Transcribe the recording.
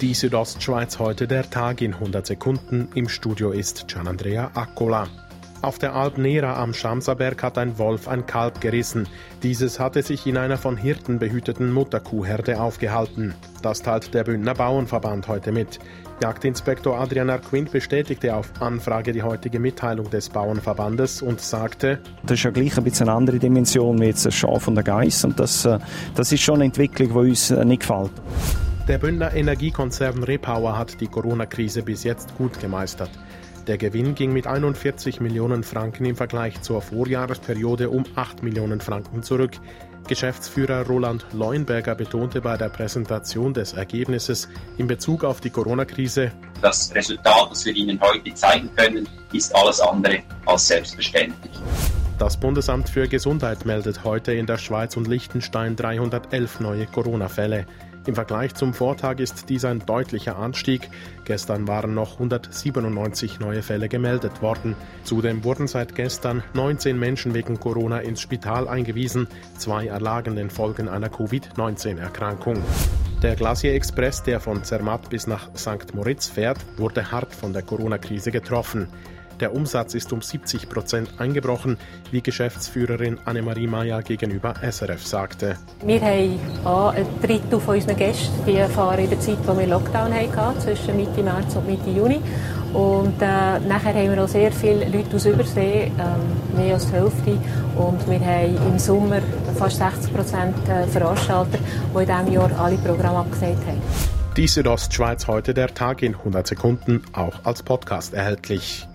Die Südostschweiz heute der Tag in 100 Sekunden. Im Studio ist Gianandrea Accola. Auf der Alp Nera am Schamserberg hat ein Wolf ein Kalb gerissen. Dieses hatte sich in einer von Hirten behüteten Mutterkuhherde aufgehalten. Das teilt der Bündner Bauernverband heute mit. Jagdinspektor Adrian Arquint bestätigte auf Anfrage die heutige Mitteilung des Bauernverbandes und sagte, das ist ja gleich ein bisschen eine andere Dimension wie jetzt das Schaf und der Geiss und das, äh, das ist schon eine Entwicklung, die uns äh, nicht gefällt. Der Bündner Energiekonzern Repower hat die Corona-Krise bis jetzt gut gemeistert. Der Gewinn ging mit 41 Millionen Franken im Vergleich zur Vorjahresperiode um 8 Millionen Franken zurück. Geschäftsführer Roland Leuenberger betonte bei der Präsentation des Ergebnisses in Bezug auf die Corona-Krise, das Resultat, das wir Ihnen heute zeigen können, ist alles andere als selbstverständlich. Das Bundesamt für Gesundheit meldet heute in der Schweiz und Liechtenstein 311 neue Corona-Fälle. Im Vergleich zum Vortag ist dies ein deutlicher Anstieg. Gestern waren noch 197 neue Fälle gemeldet worden. Zudem wurden seit gestern 19 Menschen wegen Corona ins Spital eingewiesen. Zwei erlagen den Folgen einer Covid-19-Erkrankung. Der Glacier Express, der von Zermatt bis nach St. Moritz fährt, wurde hart von der Corona-Krise getroffen. Der Umsatz ist um 70 Prozent eingebrochen, wie Geschäftsführerin Annemarie Meyer gegenüber SRF sagte. Wir haben ein Drittel von unseren Gästen, die fahren in der Zeit, wo wir Lockdown hatten, zwischen Mitte März und Mitte Juni. Und äh, nachher haben wir auch sehr viele Leute aus Übersee, ähm, mehr als die Hälfte. Und wir haben im Sommer fast 60 Prozent äh, Veranstalter, die in diesem Jahr alle Programme abgesagt haben. Die Südostschweiz heute der Tag in 100 Sekunden, auch als Podcast erhältlich.